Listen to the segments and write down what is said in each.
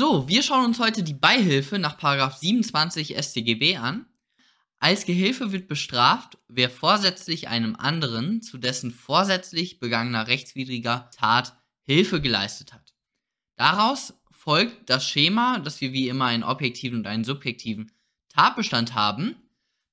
So, wir schauen uns heute die Beihilfe nach 27 StGB an. Als Gehilfe wird bestraft, wer vorsätzlich einem anderen zu dessen vorsätzlich begangener rechtswidriger Tat Hilfe geleistet hat. Daraus folgt das Schema, dass wir wie immer einen objektiven und einen subjektiven Tatbestand haben.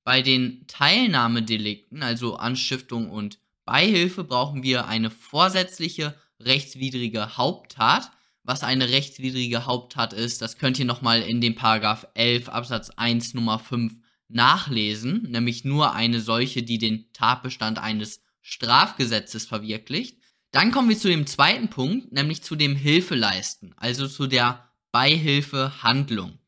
Bei den Teilnahmedelikten, also Anstiftung und Beihilfe, brauchen wir eine vorsätzliche rechtswidrige Haupttat. Was eine rechtswidrige Haupttat ist, das könnt ihr nochmal in dem Paragraph 11 Absatz 1 Nummer 5 nachlesen, nämlich nur eine solche, die den Tatbestand eines Strafgesetzes verwirklicht. Dann kommen wir zu dem zweiten Punkt, nämlich zu dem Hilfeleisten, also zu der Beihilfehandlung.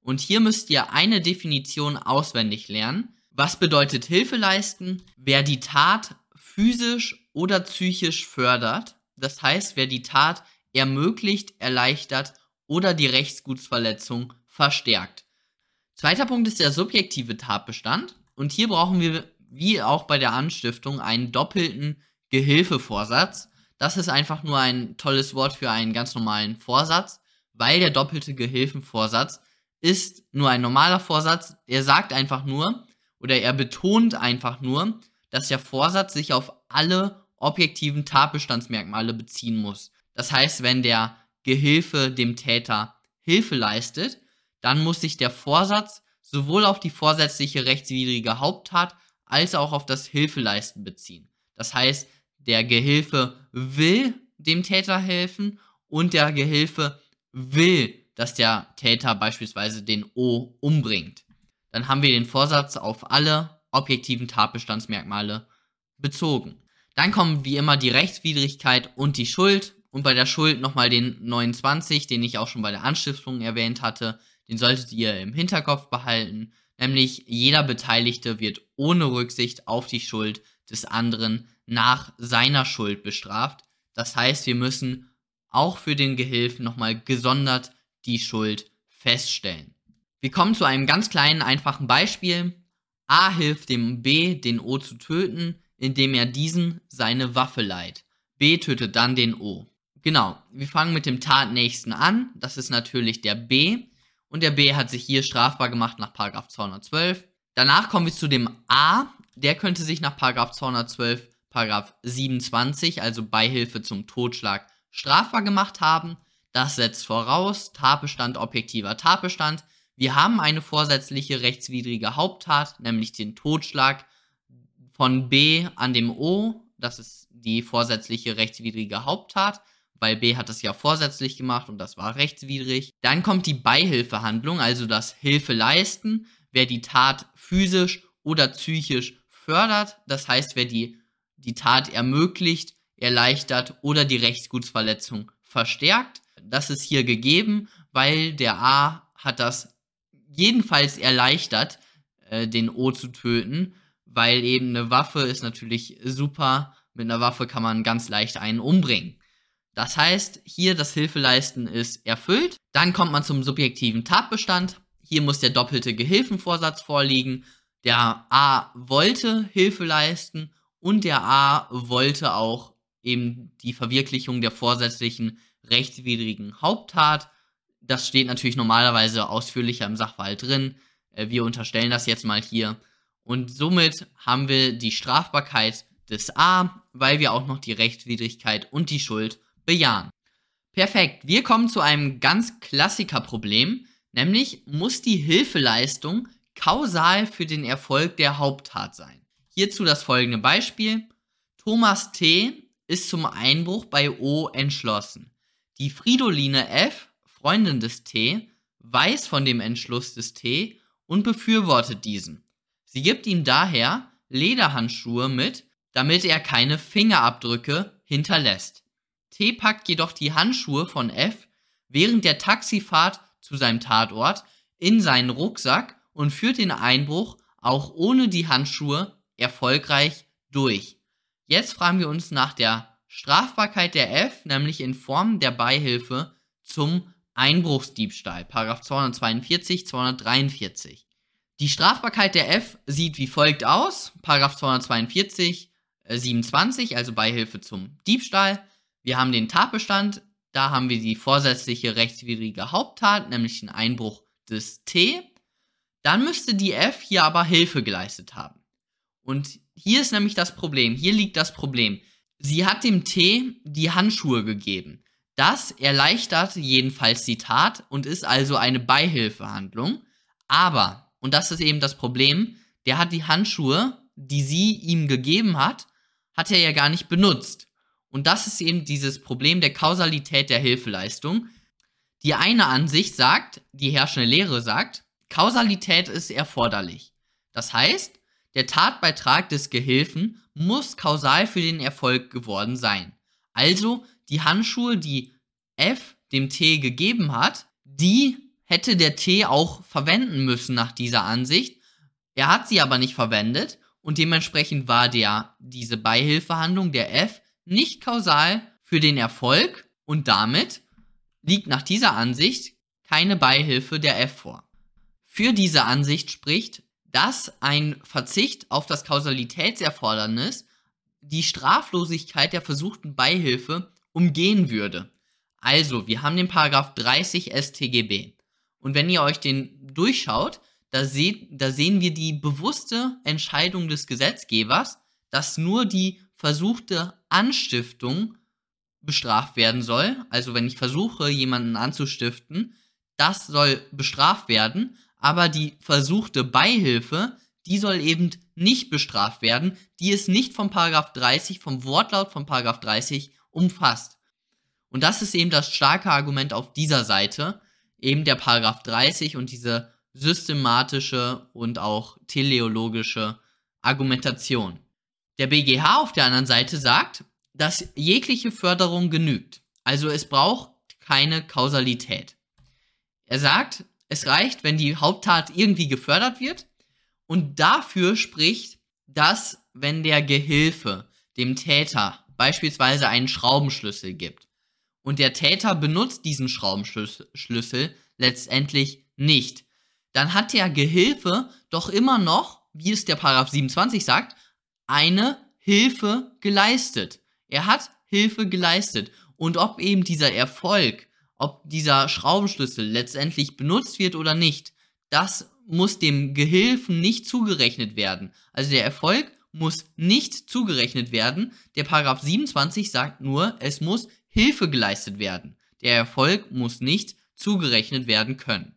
Und hier müsst ihr eine Definition auswendig lernen. Was bedeutet Hilfeleisten? Wer die Tat physisch oder psychisch fördert, das heißt, wer die Tat ermöglicht, erleichtert oder die Rechtsgutsverletzung verstärkt. Zweiter Punkt ist der subjektive Tatbestand. Und hier brauchen wir, wie auch bei der Anstiftung, einen doppelten Gehilfevorsatz. Das ist einfach nur ein tolles Wort für einen ganz normalen Vorsatz, weil der doppelte Gehilfenvorsatz ist nur ein normaler Vorsatz. Er sagt einfach nur oder er betont einfach nur, dass der Vorsatz sich auf alle objektiven Tatbestandsmerkmale beziehen muss. Das heißt, wenn der Gehilfe dem Täter Hilfe leistet, dann muss sich der Vorsatz sowohl auf die vorsätzliche rechtswidrige Haupttat als auch auf das Hilfeleisten beziehen. Das heißt, der Gehilfe will dem Täter helfen und der Gehilfe will, dass der Täter beispielsweise den O umbringt. Dann haben wir den Vorsatz auf alle objektiven Tatbestandsmerkmale bezogen. Dann kommen wie immer die Rechtswidrigkeit und die Schuld. Und bei der Schuld nochmal den 29, den ich auch schon bei der Anstiftung erwähnt hatte. Den solltet ihr im Hinterkopf behalten. Nämlich jeder Beteiligte wird ohne Rücksicht auf die Schuld des anderen nach seiner Schuld bestraft. Das heißt, wir müssen auch für den Gehilfen nochmal gesondert die Schuld feststellen. Wir kommen zu einem ganz kleinen, einfachen Beispiel. A hilft dem B, den O zu töten, indem er diesen seine Waffe leiht. B tötet dann den O. Genau, wir fangen mit dem Tatnächsten an. Das ist natürlich der B. Und der B hat sich hier strafbar gemacht nach 212. Danach kommen wir zu dem A. Der könnte sich nach 212, 27, also Beihilfe zum Totschlag, strafbar gemacht haben. Das setzt voraus, Tatbestand, objektiver Tatbestand. Wir haben eine vorsätzliche rechtswidrige Haupttat, nämlich den Totschlag von B an dem O. Das ist die vorsätzliche rechtswidrige Haupttat weil B hat das ja vorsätzlich gemacht und das war rechtswidrig. Dann kommt die Beihilfehandlung, also das Hilfeleisten, wer die Tat physisch oder psychisch fördert, das heißt, wer die, die Tat ermöglicht, erleichtert oder die Rechtsgutsverletzung verstärkt. Das ist hier gegeben, weil der A hat das jedenfalls erleichtert, äh, den O zu töten, weil eben eine Waffe ist natürlich super. Mit einer Waffe kann man ganz leicht einen umbringen. Das heißt, hier das Hilfeleisten ist erfüllt. Dann kommt man zum subjektiven Tatbestand. Hier muss der doppelte Gehilfenvorsatz vorliegen. Der A wollte Hilfe leisten und der A wollte auch eben die Verwirklichung der vorsätzlichen rechtswidrigen Haupttat. Das steht natürlich normalerweise ausführlicher im Sachverhalt drin. Äh, wir unterstellen das jetzt mal hier. Und somit haben wir die Strafbarkeit des A, weil wir auch noch die Rechtswidrigkeit und die Schuld bejahen. Perfekt, wir kommen zu einem ganz Klassikerproblem, nämlich muss die Hilfeleistung kausal für den Erfolg der Haupttat sein. Hierzu das folgende Beispiel. Thomas T. ist zum Einbruch bei O entschlossen. Die Fridoline F., Freundin des T., weiß von dem Entschluss des T. und befürwortet diesen. Sie gibt ihm daher Lederhandschuhe mit, damit er keine Fingerabdrücke hinterlässt. T packt jedoch die Handschuhe von F während der Taxifahrt zu seinem Tatort in seinen Rucksack und führt den Einbruch auch ohne die Handschuhe erfolgreich durch. Jetzt fragen wir uns nach der Strafbarkeit der F, nämlich in Form der Beihilfe zum Einbruchsdiebstahl, 242, 243. Die Strafbarkeit der F sieht wie folgt aus, 242, 27, äh, also Beihilfe zum Diebstahl. Wir haben den Tatbestand Da haben wir die vorsätzliche rechtswidrige Haupttat, nämlich den Einbruch des T. Dann müsste die F hier aber Hilfe geleistet haben. Und hier ist nämlich das Problem. Hier liegt das Problem. Sie hat dem T die Handschuhe gegeben. Das erleichtert jedenfalls die Tat und ist also eine Beihilfehandlung. Aber, und das ist eben das Problem, der hat die Handschuhe, die sie ihm gegeben hat, hat er ja gar nicht benutzt. Und das ist eben dieses Problem der Kausalität der Hilfeleistung. Die eine Ansicht sagt, die herrschende Lehre sagt, Kausalität ist erforderlich. Das heißt, der Tatbeitrag des Gehilfen muss kausal für den Erfolg geworden sein. Also die Handschuhe, die F dem T gegeben hat, die hätte der T auch verwenden müssen nach dieser Ansicht. Er hat sie aber nicht verwendet und dementsprechend war der, diese Beihilfehandlung der F nicht kausal für den Erfolg und damit liegt nach dieser Ansicht keine Beihilfe der F vor. Für diese Ansicht spricht, dass ein Verzicht auf das Kausalitätserfordernis die Straflosigkeit der versuchten Beihilfe umgehen würde. Also, wir haben den Paragraph 30 StGB. Und wenn ihr euch den durchschaut, da, seht, da sehen wir die bewusste Entscheidung des Gesetzgebers, dass nur die versuchte Anstiftung bestraft werden soll. Also wenn ich versuche, jemanden anzustiften, das soll bestraft werden, aber die versuchte Beihilfe, die soll eben nicht bestraft werden, die ist nicht vom Paragraph 30, vom Wortlaut von Paragraph 30 umfasst. Und das ist eben das starke Argument auf dieser Seite, eben der Paragraph 30 und diese systematische und auch teleologische Argumentation. Der BGH auf der anderen Seite sagt, dass jegliche Förderung genügt. Also es braucht keine Kausalität. Er sagt, es reicht, wenn die Haupttat irgendwie gefördert wird und dafür spricht, dass wenn der Gehilfe dem Täter beispielsweise einen Schraubenschlüssel gibt und der Täter benutzt diesen Schraubenschlüssel letztendlich nicht, dann hat der Gehilfe doch immer noch, wie es der Paragraph 27 sagt, eine Hilfe geleistet. Er hat Hilfe geleistet. Und ob eben dieser Erfolg, ob dieser Schraubenschlüssel letztendlich benutzt wird oder nicht, das muss dem Gehilfen nicht zugerechnet werden. Also der Erfolg muss nicht zugerechnet werden. Der Paragraph 27 sagt nur, es muss Hilfe geleistet werden. Der Erfolg muss nicht zugerechnet werden können.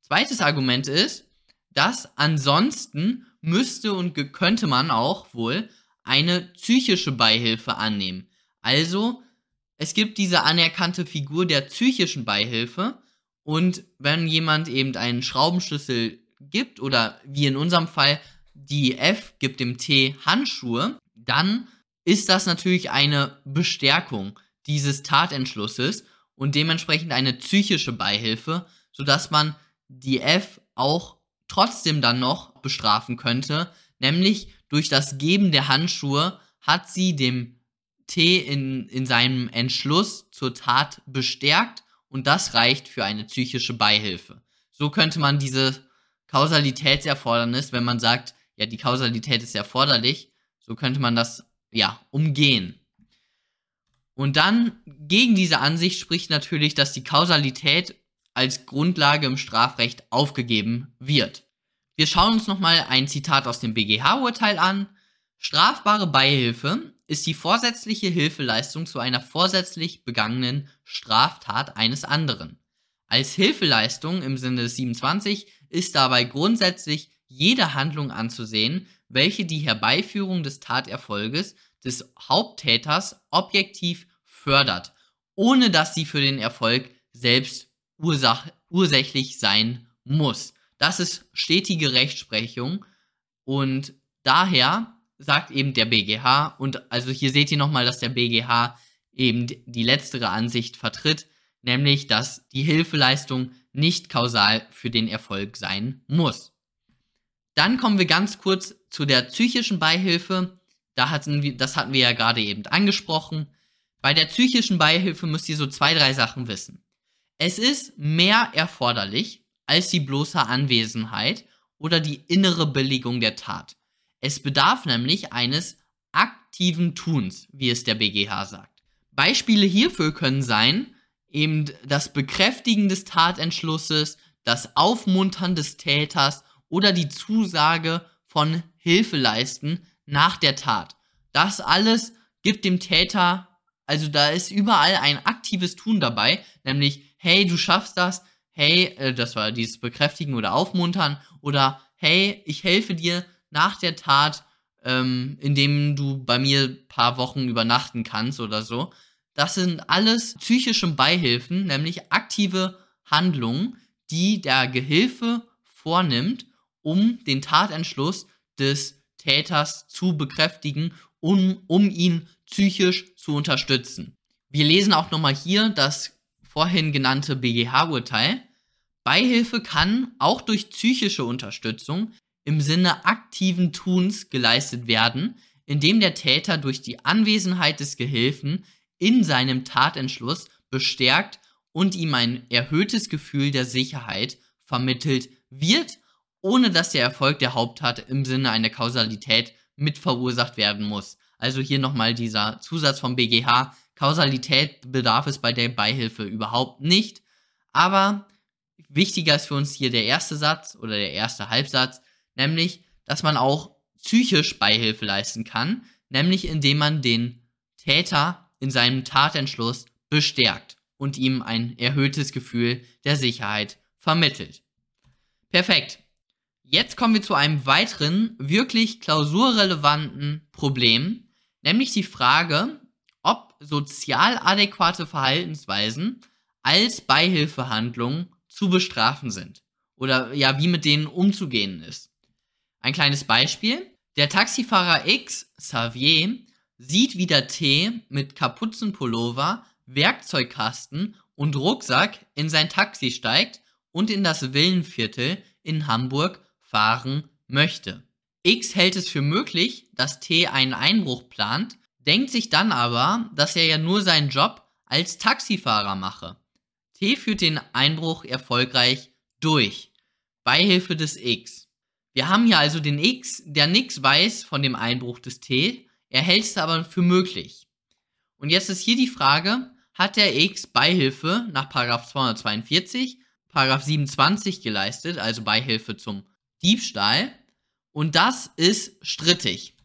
Zweites Argument ist, dass ansonsten müsste und könnte man auch wohl eine psychische Beihilfe annehmen. Also, es gibt diese anerkannte Figur der psychischen Beihilfe und wenn jemand eben einen Schraubenschlüssel gibt oder wie in unserem Fall die F gibt dem T Handschuhe, dann ist das natürlich eine Bestärkung dieses Tatentschlusses und dementsprechend eine psychische Beihilfe, sodass man die F auch trotzdem dann noch bestrafen könnte, nämlich durch das Geben der Handschuhe hat sie dem T in, in seinem Entschluss zur Tat bestärkt und das reicht für eine psychische Beihilfe. So könnte man diese Kausalitätserfordernis, wenn man sagt, ja, die Kausalität ist erforderlich, so könnte man das, ja, umgehen. Und dann gegen diese Ansicht spricht natürlich, dass die Kausalität als Grundlage im Strafrecht aufgegeben wird. Wir schauen uns nochmal ein Zitat aus dem BGH-Urteil an. Strafbare Beihilfe ist die vorsätzliche Hilfeleistung zu einer vorsätzlich begangenen Straftat eines anderen. Als Hilfeleistung im Sinne des 27 ist dabei grundsätzlich jede Handlung anzusehen, welche die Herbeiführung des Taterfolges des Haupttäters objektiv fördert, ohne dass sie für den Erfolg selbst ursach ursächlich sein muss. Das ist stetige Rechtsprechung und daher sagt eben der BGH und also hier seht ihr nochmal, dass der BGH eben die letztere Ansicht vertritt, nämlich dass die Hilfeleistung nicht kausal für den Erfolg sein muss. Dann kommen wir ganz kurz zu der psychischen Beihilfe. Da hatten wir, das hatten wir ja gerade eben angesprochen. Bei der psychischen Beihilfe müsst ihr so zwei, drei Sachen wissen. Es ist mehr erforderlich als die bloße Anwesenheit oder die innere Billigung der Tat. Es bedarf nämlich eines aktiven Tuns, wie es der BGH sagt. Beispiele hierfür können sein, eben das Bekräftigen des Tatentschlusses, das Aufmuntern des Täters oder die Zusage von Hilfeleisten nach der Tat. Das alles gibt dem Täter, also da ist überall ein aktives Tun dabei, nämlich, hey, du schaffst das, hey, äh, das war dieses Bekräftigen oder Aufmuntern, oder hey, ich helfe dir nach der Tat, ähm, indem du bei mir ein paar Wochen übernachten kannst oder so. Das sind alles psychische Beihilfen, nämlich aktive Handlungen, die der Gehilfe vornimmt, um den Tatentschluss des Täters zu bekräftigen, um, um ihn psychisch zu unterstützen. Wir lesen auch nochmal hier das vorhin genannte BGH-Urteil. Beihilfe kann auch durch psychische Unterstützung im Sinne aktiven Tuns geleistet werden, indem der Täter durch die Anwesenheit des Gehilfen in seinem Tatentschluss bestärkt und ihm ein erhöhtes Gefühl der Sicherheit vermittelt wird, ohne dass der Erfolg der Haupttat im Sinne einer Kausalität mit verursacht werden muss. Also hier nochmal dieser Zusatz vom BGH. Kausalität bedarf es bei der Beihilfe überhaupt nicht. Aber wichtiger ist für uns hier der erste Satz oder der erste Halbsatz, nämlich, dass man auch psychisch Beihilfe leisten kann, nämlich indem man den Täter in seinem Tatentschluss bestärkt und ihm ein erhöhtes Gefühl der Sicherheit vermittelt. Perfekt. Jetzt kommen wir zu einem weiteren, wirklich klausurrelevanten Problem, nämlich die Frage, sozial adäquate Verhaltensweisen als Beihilfehandlung zu bestrafen sind oder ja, wie mit denen umzugehen ist. Ein kleines Beispiel. Der Taxifahrer X, Xavier, sieht, wie der T mit Kapuzenpullover, Werkzeugkasten und Rucksack in sein Taxi steigt und in das Villenviertel in Hamburg fahren möchte. X hält es für möglich, dass T einen Einbruch plant, denkt sich dann aber, dass er ja nur seinen Job als Taxifahrer mache. T führt den Einbruch erfolgreich durch. Beihilfe des X. Wir haben hier also den X, der nichts weiß von dem Einbruch des T, er hält es aber für möglich. Und jetzt ist hier die Frage, hat der X Beihilfe nach 242, 27 geleistet, also Beihilfe zum Diebstahl? Und das ist strittig.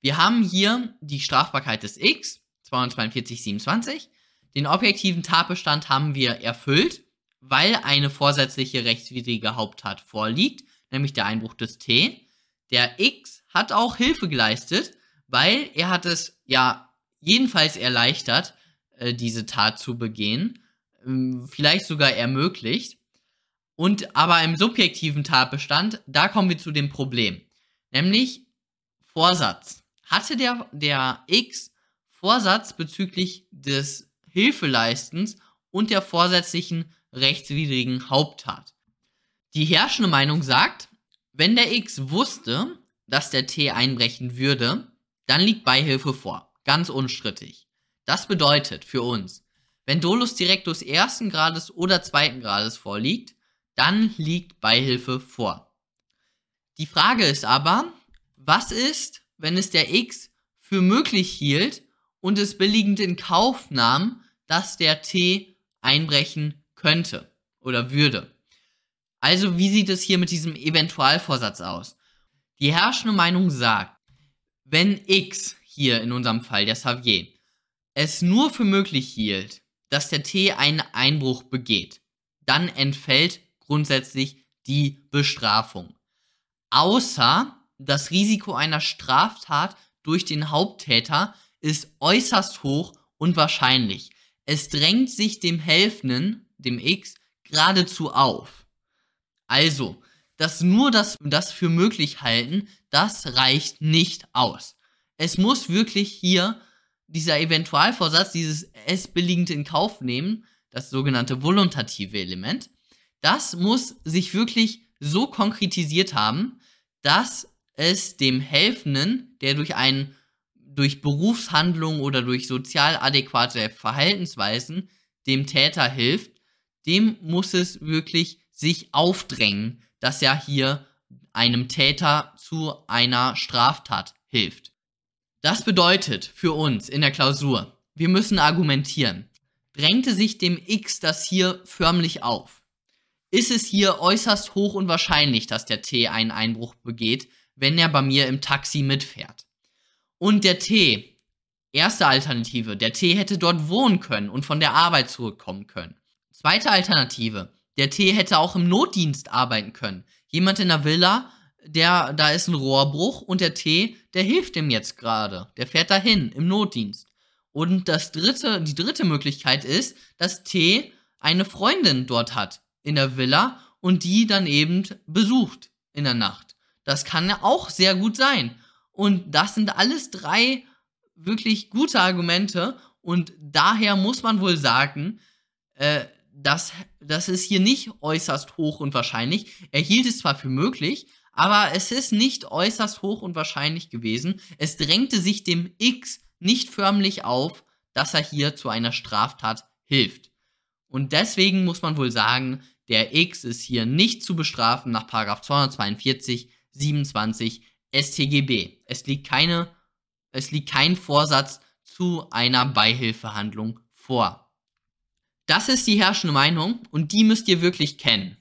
Wir haben hier die Strafbarkeit des X, 242, 27. Den objektiven Tatbestand haben wir erfüllt, weil eine vorsätzliche rechtswidrige Haupttat vorliegt, nämlich der Einbruch des T. Der X hat auch Hilfe geleistet, weil er hat es ja jedenfalls erleichtert, äh, diese Tat zu begehen, äh, vielleicht sogar ermöglicht. Und aber im subjektiven Tatbestand, da kommen wir zu dem Problem, nämlich Vorsatz. Hatte der, der X Vorsatz bezüglich des Hilfeleistens und der vorsätzlichen rechtswidrigen Haupttat? Die herrschende Meinung sagt, wenn der X wusste, dass der T einbrechen würde, dann liegt Beihilfe vor. Ganz unstrittig. Das bedeutet für uns, wenn Dolus Directus ersten Grades oder zweiten Grades vorliegt, dann liegt Beihilfe vor. Die Frage ist aber, was ist, wenn es der X für möglich hielt und es billigend in Kauf nahm, dass der T einbrechen könnte oder würde? Also wie sieht es hier mit diesem Eventualvorsatz aus? Die herrschende Meinung sagt, wenn X, hier in unserem Fall der Xavier, es nur für möglich hielt, dass der T einen Einbruch begeht, dann entfällt grundsätzlich die Bestrafung. Außer das Risiko einer Straftat durch den Haupttäter ist äußerst hoch und wahrscheinlich. Es drängt sich dem Helfenden, dem X, geradezu auf. Also, dass nur das, das für möglich halten, das reicht nicht aus. Es muss wirklich hier dieser Eventualvorsatz, dieses es billigend in Kauf nehmen, das sogenannte volontative Element, das muss sich wirklich so konkretisiert haben, dass es dem Helfenden, der durch einen durch Berufshandlungen oder durch sozial adäquate Verhaltensweisen dem Täter hilft, dem muss es wirklich sich aufdrängen, dass er hier einem Täter zu einer Straftat hilft. Das bedeutet für uns in der Klausur, wir müssen argumentieren. drängte sich dem X das hier förmlich auf. Ist es hier äußerst hoch unwahrscheinlich, dass der T einen Einbruch begeht, wenn er bei mir im Taxi mitfährt. Und der T, erste Alternative, der T hätte dort wohnen können und von der Arbeit zurückkommen können. Zweite Alternative, der T hätte auch im Notdienst arbeiten können. Jemand in der Villa, der, da ist ein Rohrbruch und der T, der hilft ihm jetzt gerade. Der fährt dahin im Notdienst. Und das dritte, die dritte Möglichkeit ist, dass T eine Freundin dort hat in der Villa und die dann eben besucht in der Nacht. Das kann ja auch sehr gut sein. Und das sind alles drei wirklich gute Argumente und daher muss man wohl sagen, äh, dass das ist hier nicht äußerst hoch und wahrscheinlich. Er hielt es zwar für möglich, aber es ist nicht äußerst hoch und wahrscheinlich gewesen. Es drängte sich dem X nicht förmlich auf, dass er hier zu einer Straftat hilft. Und deswegen muss man wohl sagen, der X ist hier nicht zu bestrafen nach 242, 27 StGB. Es liegt keine, es liegt kein Vorsatz zu einer Beihilfehandlung vor. Das ist die herrschende Meinung und die müsst ihr wirklich kennen.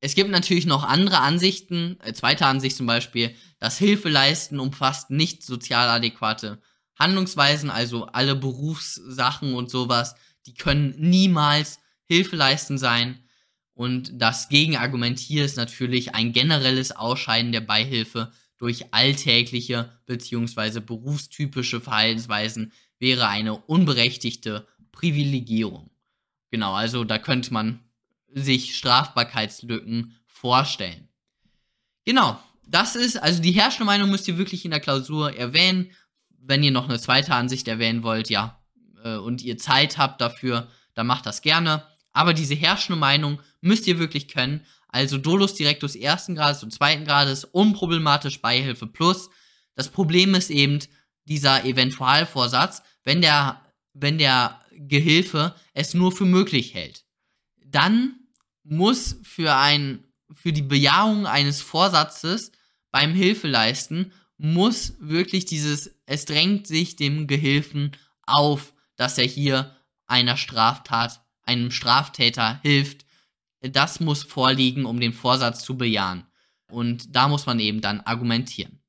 Es gibt natürlich noch andere Ansichten. Äh, zweite Ansicht zum Beispiel, das Hilfeleisten umfasst nicht sozial adäquate Handlungsweisen, also alle Berufssachen und sowas, die können niemals Hilfeleisten sein. Und das Gegenargument hier ist natürlich ein generelles Ausscheiden der Beihilfe durch alltägliche bzw. berufstypische Verhaltensweisen wäre eine unberechtigte Privilegierung. Genau, also da könnte man sich Strafbarkeitslücken vorstellen. Genau, das ist, also die herrschende Meinung müsst ihr wirklich in der Klausur erwähnen. Wenn ihr noch eine zweite Ansicht erwähnen wollt, ja, äh, und ihr Zeit habt dafür, dann macht das gerne. Aber diese herrschende Meinung müsst ihr wirklich können. Also Dolus Directus ersten Grades und zweiten Grades, unproblematisch Beihilfe plus. Das Problem ist eben dieser Eventualvorsatz, wenn der, wenn der Gehilfe es nur für möglich hält. Dann muss für ein, für die Bejahung eines Vorsatzes beim Hilfeleisten muss wirklich dieses, es drängt sich dem Gehilfen auf, dass er hier einer Straftat, einem Straftäter hilft. Das muss vorliegen, um den Vorsatz zu bejahen. Und da muss man eben dann argumentieren.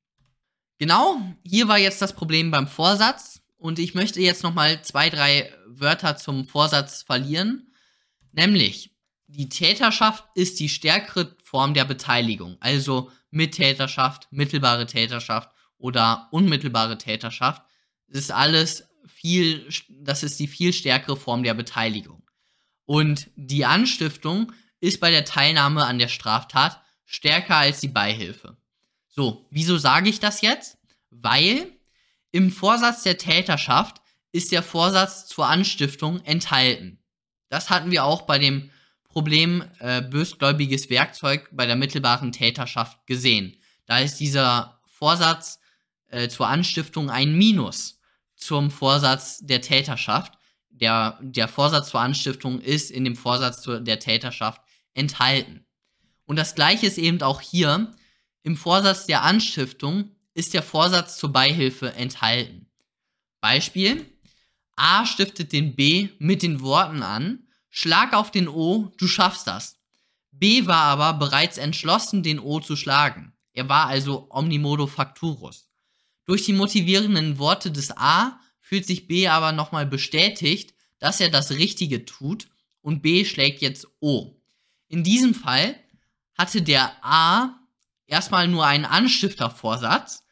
Genau, hier war jetzt das Problem beim Vorsatz. Und ich möchte jetzt nochmal zwei, drei Wörter zum Vorsatz verlieren. Nämlich, die Täterschaft ist die stärkere Form der Beteiligung. Also Mittäterschaft, mittelbare Täterschaft oder unmittelbare Täterschaft. Das ist alles viel, das ist die viel stärkere Form der Beteiligung. Und die Anstiftung ist bei der Teilnahme an der Straftat stärker als die Beihilfe. So, wieso sage ich das jetzt? Weil im Vorsatz der Täterschaft ist der Vorsatz zur Anstiftung enthalten. Das hatten wir auch bei dem Problem äh, bösgläubiges Werkzeug bei der mittelbaren Täterschaft gesehen. Da ist dieser Vorsatz äh, zur Anstiftung ein Minus zum Vorsatz der Täterschaft. Der, der Vorsatz zur Anstiftung ist in dem Vorsatz zur, der Täterschaft enthalten. Und das gleiche ist eben auch hier. Im Vorsatz der Anstiftung ist der Vorsatz zur Beihilfe enthalten. Beispiel. A stiftet den B mit den Worten an, Schlag auf den O, du schaffst das. B war aber bereits entschlossen, den O zu schlagen. Er war also omnimodo facturus. Durch die motivierenden Worte des A fühlt sich B aber nochmal bestätigt, dass er das Richtige tut und B schlägt jetzt O. In diesem Fall hatte der A erstmal nur einen Anstiftervorsatz,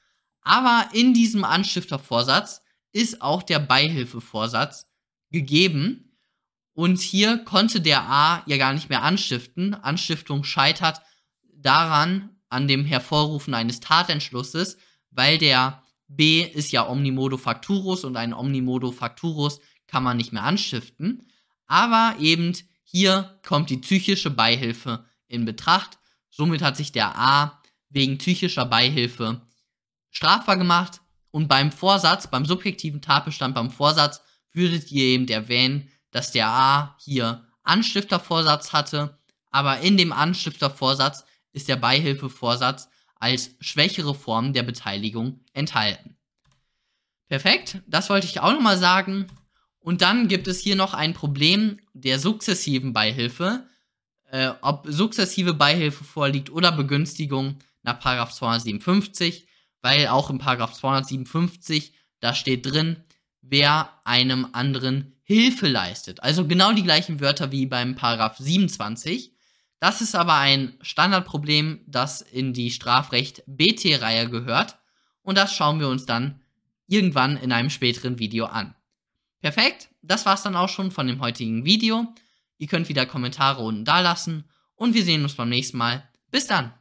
aber in diesem Anstiftervorsatz ist auch der Beihilfevorsatz gegeben und hier konnte der A ja gar nicht mehr anstiften. Anstiftung scheitert daran, an dem Hervorrufen eines Tatentschlusses, weil der B ist ja Omnimodo Facturus und ein Omnimodo Facturus kann man nicht mehr anstiften. Aber eben hier kommt die psychische Beihilfe in Betracht. Somit hat sich der A wegen psychischer Beihilfe strafbar gemacht. Und beim Vorsatz, beim subjektiven Tatbestand, beim Vorsatz, würdet ihr eben erwähnen, dass der A hier Anstiftervorsatz hatte, aber in dem Anstiftervorsatz ist der Beihilfevorsatz als schwächere Form der Beteiligung enthalten. Perfekt, das wollte ich auch nochmal sagen. Und dann gibt es hier noch ein Problem der sukzessiven Beihilfe. Äh, ob sukzessive Beihilfe vorliegt oder Begünstigung nach 257, weil auch im 257 da steht drin, wer einem anderen Hilfe leistet. Also genau die gleichen Wörter wie beim Paragraph 27. Das ist aber ein Standardproblem, das in die Strafrecht BT-Reihe gehört. Und das schauen wir uns dann irgendwann in einem späteren Video an. Perfekt, das war's dann auch schon von dem heutigen Video. Ihr könnt wieder Kommentare unten da lassen und wir sehen uns beim nächsten Mal. Bis dann!